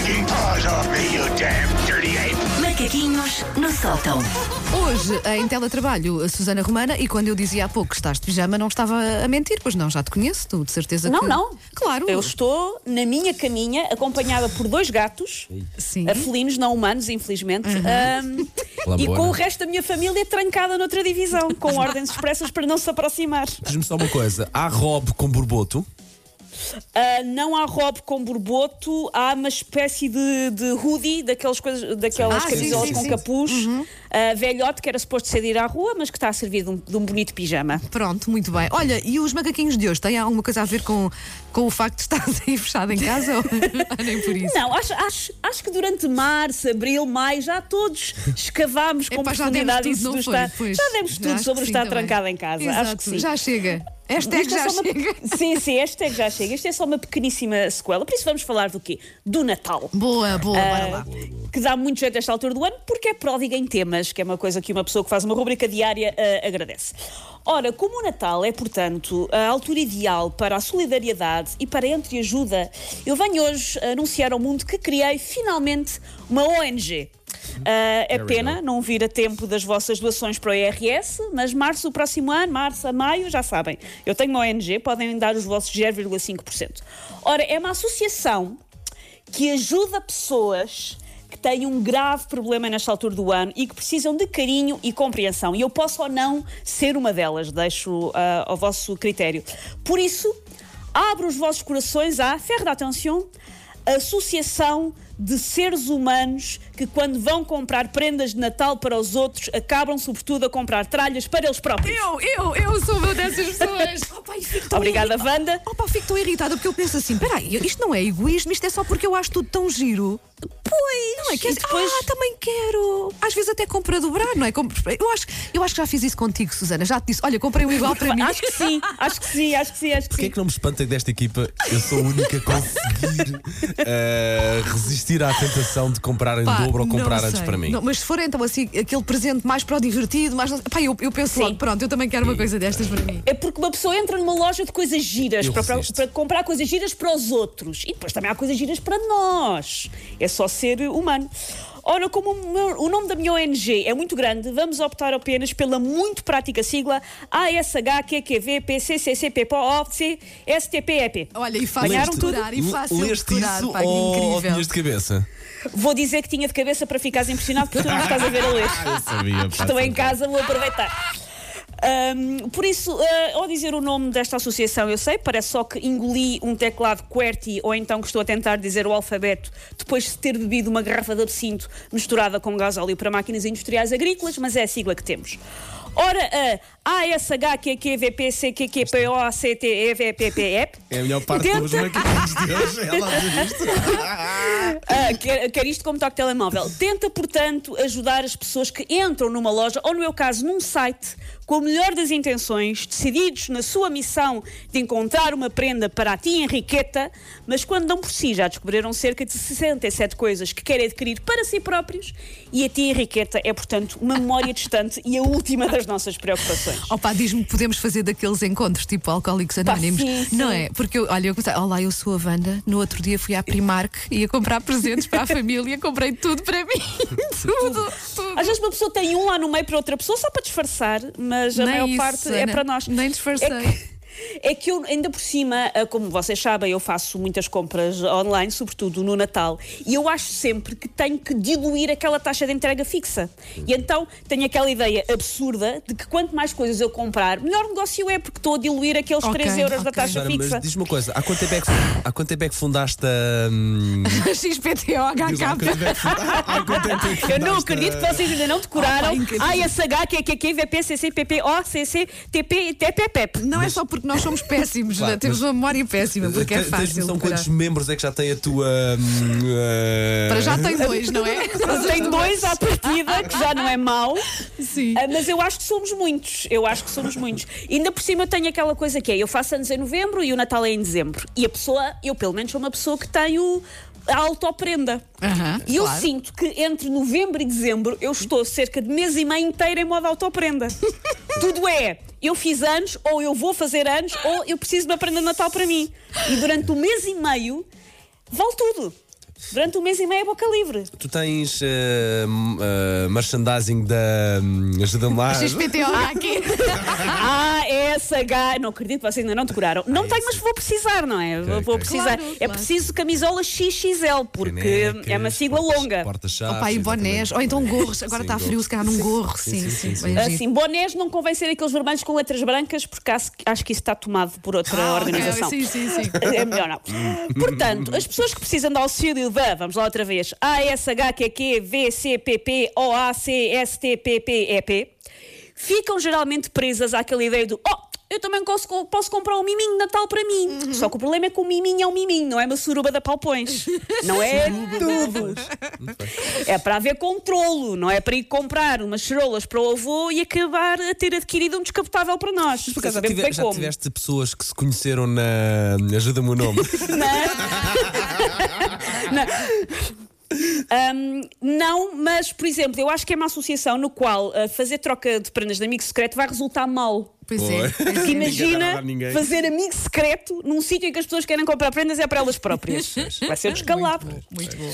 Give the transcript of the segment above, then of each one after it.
taking paws off me, you damn dirty ape! Macaquinhos no sótão. Hoje, em teletrabalho, a Susana Romana, e quando eu dizia há pouco que estás de pijama, não estava a mentir, pois não, já te conheço, tu de certeza Não, que. não. Claro. Eu estou na minha caminha, acompanhada por dois gatos, Sim. a felinos, não humanos, infelizmente, ahm, e com o resto da minha família trancada noutra divisão, com ordens expressas para não se aproximar. Diz-me só uma coisa: há Rob com borboto? Ah, não há robe com borboto, há uma espécie de, de hoodie, daquelas, coisas, daquelas Ah, sim, camisolas sim, com sim. capuz, ah, velhote, que era suposto ser de ir à rua, mas que está a servir de um, de um bonito pijama. Pronto, muito bem. Olha, e os macaquinhos de hoje têm alguma coisa a ver com, com o facto de estás aí fechado em casa? ou nem por isso? Não, acho, acho, acho que durante março, abril, maio, já todos escavámos com Epá, já demos profundidade tudo, do foi? estar. Já demos tudo Acho sobre sim estar trancado em casa. Exato, Acho que sim. Já chega. Hashtag Isto é já só uma- chega. Sim, sim, hashtag já chega. Isto é só uma pequeníssima sequela. Por isso vamos falar do quê? Do Natal. Boa, boa, bora lá. que dá muito jeito a esta altura do ano, porque é pródiga em temas, que é uma coisa que uma pessoa que faz uma rubrica diária eh, agradece. Ora, como o Natal é, portanto, a altura ideal para a solidariedade e para a entreajuda, eu venho hoje anunciar ao mundo que criei finalmente uma ONG. Ah, é pena não vir a tempo das vossas doações para o IRS, mas março do próximo ano, março a maio, já sabem. Eu tenho uma ONG, podem dar os vossos 0,5%. Ora, é uma associação que ajuda pessoas que têm um grave problema nesta altura do ano e que precisam de carinho e compreensão. E eu posso ou não ser uma delas, deixo ah, ao vosso critério. Por isso, abro os vossos corações à Ferre d'Attention, Associação de Seres Humanos que, quando vão comprar prendas de Natal para os outros, acabam, sobretudo, a comprar tralhas para eles próprios. Eu, eu, eu sou uma dessas pessoas. Opa, fico Obrigada, irritada. Wanda. Opa, fico tão irritada porque eu penso assim: peraí, isto não é egoísmo, isto é só porque eu acho tudo tão giro. Pois, Não é? Quer e dizer, depois... ah, também quero. Às vezes até compro a dobrar, não é? Compro- Eu acho, eu acho que já fiz isso contigo, Susana. Já te disse, olha, comprei um igual para mim. Acho que sim, acho que sim, acho que sim, acho que Porquê é sim. que não me espanta que desta equipa eu sou a única a conseguir eh, resistir à tentação de comprar em Pá, dobro ou comprar antes sei. para mim? Não, mas se for então assim, aquele presente mais para o divertido, mais. Pá, eu, eu penso Sim. logo, pronto, eu também quero uma coisa destas para mim. É porque uma pessoa entra numa loja de coisas giras para, para- para comprar coisas giras para os outros. E depois também há coisas giras para nós. É só ser humano. Ora, como o, nome da minha ONG é muito grande, vamos optar apenas pela muito prática sigla ASHQQVPCCCPPOC STPEP. Olha, e fácil Ganharam de tudo? e fácil de Leste decorar, isso pá, ou incrível. tinhas de cabeça? Vou dizer que tinha de cabeça para ficares impressionado porque tu não estás a ver a ler. Eu sabia, Estou em casa, vou aproveitar. Ahm, por isso, ah, ao dizer o nome desta associação, eu sei, parece só que engoli um teclado QWERTY ou então que estou a tentar dizer o alfabeto depois de ter bebido uma garrafa de absinto misturada com gás óleo para máquinas industriais agrícolas, mas é a sigla que temos. Ora, a ASHQQVPCQQPOCTEVPPEP É a melhor parte dos macaquinhos de hoje. Ela a dizer isto. Ah, quer, quer isto como toque telemóvel. Tenta, portanto, ajudar as pessoas que entram numa loja, ou no meu caso, num site, com a melhor das intenções, decididos na sua missão de encontrar uma prenda para a tia Henriqueta, mas quando dão por si já descobriram cerca de 67 coisas que querem adquirir para si próprios, e a tia Henriqueta é, portanto, uma memória distante e a última das nossas preocupações. Opa, diz-me que podemos fazer daqueles encontros tipo Alcoólicos Anónimos. sim, sim. Não é? Porque eu, olha, eu comecei, olá, eu sou a Wanda. No outro dia fui à Primark e ia comprar presentes para a família, comprei tudo para mim. tudo, tudo. Às vezes uma pessoa tem um lá no meio para outra pessoa só para disfarçar, mas a Nem maior isso, parte é Ana, para nós. nem disfarcei. É é que eu, ainda por cima, ah, como vocês sabem, eu faço muitas compras online, sobretudo no Natal, e eu acho sempre que tenho que diluir aquela taxa de entrega fixa. E então tenho aquela ideia absurda de que quanto mais coisas eu comprar, melhor negócio é, porque estou a diluir aqueles Ok, 3 euros da ok. taxa Susana, fixa. mas diz-me uma coisa: há quanto tempo é que, há quanto tempo é que fundaste a. hum, XPTO, quanto HK. é é Eu não acredito que vocês ainda não decoraram incrível. ASH, QQQ, VP, CC, PP, O, CC, TP, TPPEP. Não é só porque nós somos péssimos, Claro, né? temos uma memória péssima, porque é fácil. decorar. quantos membros é que já tem a tua. eh, Para já tem dois, não é? Tem dois à partida, que já não é mau. Sim. Ah, Mas eu acho que somos muitos. Eu acho que somos muitos. E ainda por cima eu tenho aquela coisa que é: eu faço anos em novembro e o Natal é em dezembro. E a pessoa, eu pelo menos sou uma pessoa que tenho a autoprenda. Aham, e eu claro. sinto que entre novembro e dezembro eu estou cerca de mês e meio inteiro em modo autoprenda. Tudo é. Eu fiz anos, ou eu vou fazer anos, ou eu preciso de uma prenda de Natal para mim. E durante o mês e meio, vale tudo. Durante um mês e meio é boca livre. Tu tens m- eh, merchandising da hum, Ajuda-me lá. XPTO aqui. Ah, SH. Não acredito, vocês ainda não decoraram. Não tenho, mas vou precisar, não é? Vou- precisar. Claro, é claro. preciso camisola XXL, porque é uma sigla longa. Porta-chaves. Opa, e bonés, ou então gorros. Agora Sim, está frio, gorros. se calhar num gorro. Sim, sim. sim, sim. giro. Assim, bonés não convém ser aqueles vermelhos com letras brancas, porque acho, acho que isso está tomado por outra Ah, ok, organização. Sim, sim, sim. É melhor não. Portanto, as pessoas que precisam de auxílio da, vamos lá outra vez, ASHQQ, VCPP, OACSTPP, EP, ficam geralmente presas àquela ideia do oh, eu também posso, posso comprar um miminho de Natal para mim. Só que o problema é que o miminho é um miminho, não é uma suruba da Palpões. Não é tudo. É para haver controlo, não é para ir comprar umas cerolas para o avô e acabar a ter adquirido um descapotável para nós. Por acaso já, tive- já como. tiveste pessoas que se conheceram na Ajuda-me o nome? Um, não, mas, por exemplo, eu acho que é uma associação no qual uh, fazer troca de prendas de amigo secreto vai resultar mal. Pois Oi. é. Porque imagina ninguém. fazer amigo secreto num sítio em que as pessoas querem comprar prendas é para elas próprias. Vai ser um descalabro. Muito bom.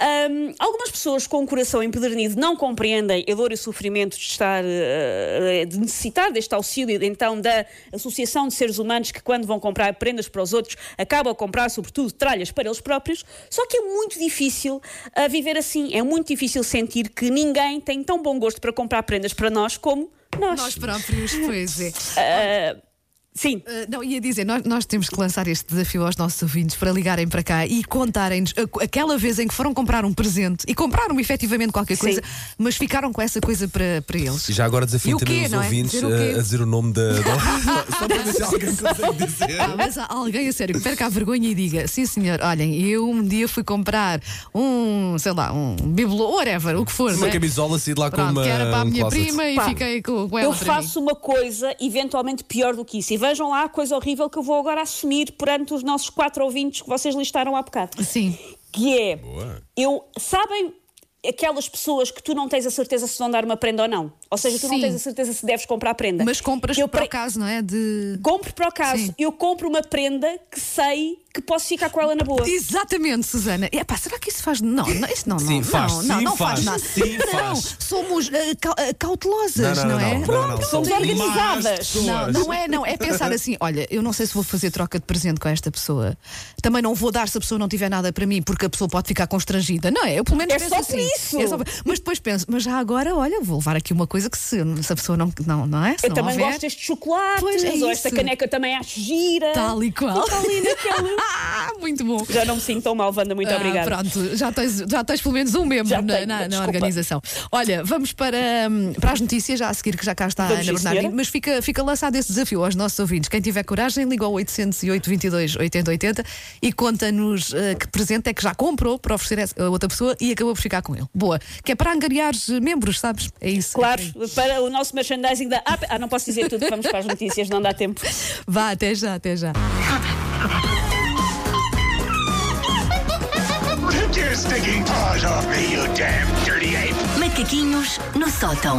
Um, algumas pessoas com o coração empedernido não compreendem a dor e o sofrimento de estar uh, de necessitar deste auxílio então da associação de seres humanos que quando vão comprar prendas para os outros acabam a comprar sobretudo tralhas para eles próprios só que é muito difícil uh, viver assim é muito difícil sentir que ninguém tem tão bom gosto para comprar prendas para nós como nós, Nós próprios, pois é. sim Uh, não, ia dizer, nós, nós temos que lançar este desafio aos nossos ouvintes para ligarem para cá e contarem-nos aquela vez em que foram comprar um presente e compraram efetivamente qualquer Sim. coisa, mas ficaram com essa coisa para, para eles. E já agora desafio também quê, os não é? ouvintes Dizer o a, quê? a dizer o nome da. Só para ver se alguém consegue dizer. Ah, mas há alguém a sério que perca a vergonha e diga: sim, senhor, olhem, eu um dia fui comprar um, sei lá, um bibelô, whatever, o que for. Uma né? camisola sair lá com Pronto, uma. que era para a um minha closet. prima e Pá, fiquei com, com ela. Eu para mim. faço uma coisa eventualmente pior do que isso. Vejam lá a coisa horrível que eu vou agora assumir perante os nossos quatro ouvintes que vocês listaram há bocado. Sim. Que é, Boa. eu, sabem aquelas pessoas que tu não tens a certeza se vão dar uma prenda ou não? Ou seja, tu não Sim. tens a certeza se deves comprar a prenda. Mas compras eu para pre- o caso, não é? De. Compro para o caso. Sim. Eu compro uma prenda que sei que posso ficar com ela na boa. Exatamente, Susana. Epá, será que isso faz. Não, não isso não, Sim, não, faz, não, não, sim, não faz, faz, nada. sim, não, faz. somos ah, cautelosas, não, é? não, não, somos são organizadas. más pessoas. Não, não é, não. É pensar assim: olha, eu não sei se vou fazer troca de presente com esta pessoa. Também não vou dar se a pessoa não tiver nada para mim, porque a pessoa pode ficar constrangida. Não é? Eu pelo menos É penso só assim. Isso. É só Mas depois penso, mas já agora, olha, vou levar aqui uma coisa que se, se a pessoa não, não, não é? Se Eu não também houver, gosto destes chocolates, Pois, é ou esta caneca também acho gira. Tal e qual. Ali Ah, muito bom. Já não me sinto tão mal, Wanda, muito Ah, obrigada. Pronto, já tens, já tens pelo menos um membro na, tenho, na- na organização. Olha, vamos para, hum, para as notícias, já a seguir, que já cá está a Vamos, Ana sim, Bernardino, mas fica, fica lançado esse desafio aos nossos ouvintes. Quem tiver coragem, liga ao 808 22 80 80 e conta-nos eh, que presente é que já comprou para oferecer a outra pessoa e acabou por ficar com ele. Boa, que é para angariar membros, sabes? É isso. Claro, para o nosso merchandising da app. Ah, não posso dizer tudo, vamos para as notícias, não dá tempo. Vá, até já, até já. Take your stinking paws off me, you damn dirty ape! Macaquinhos no sótão.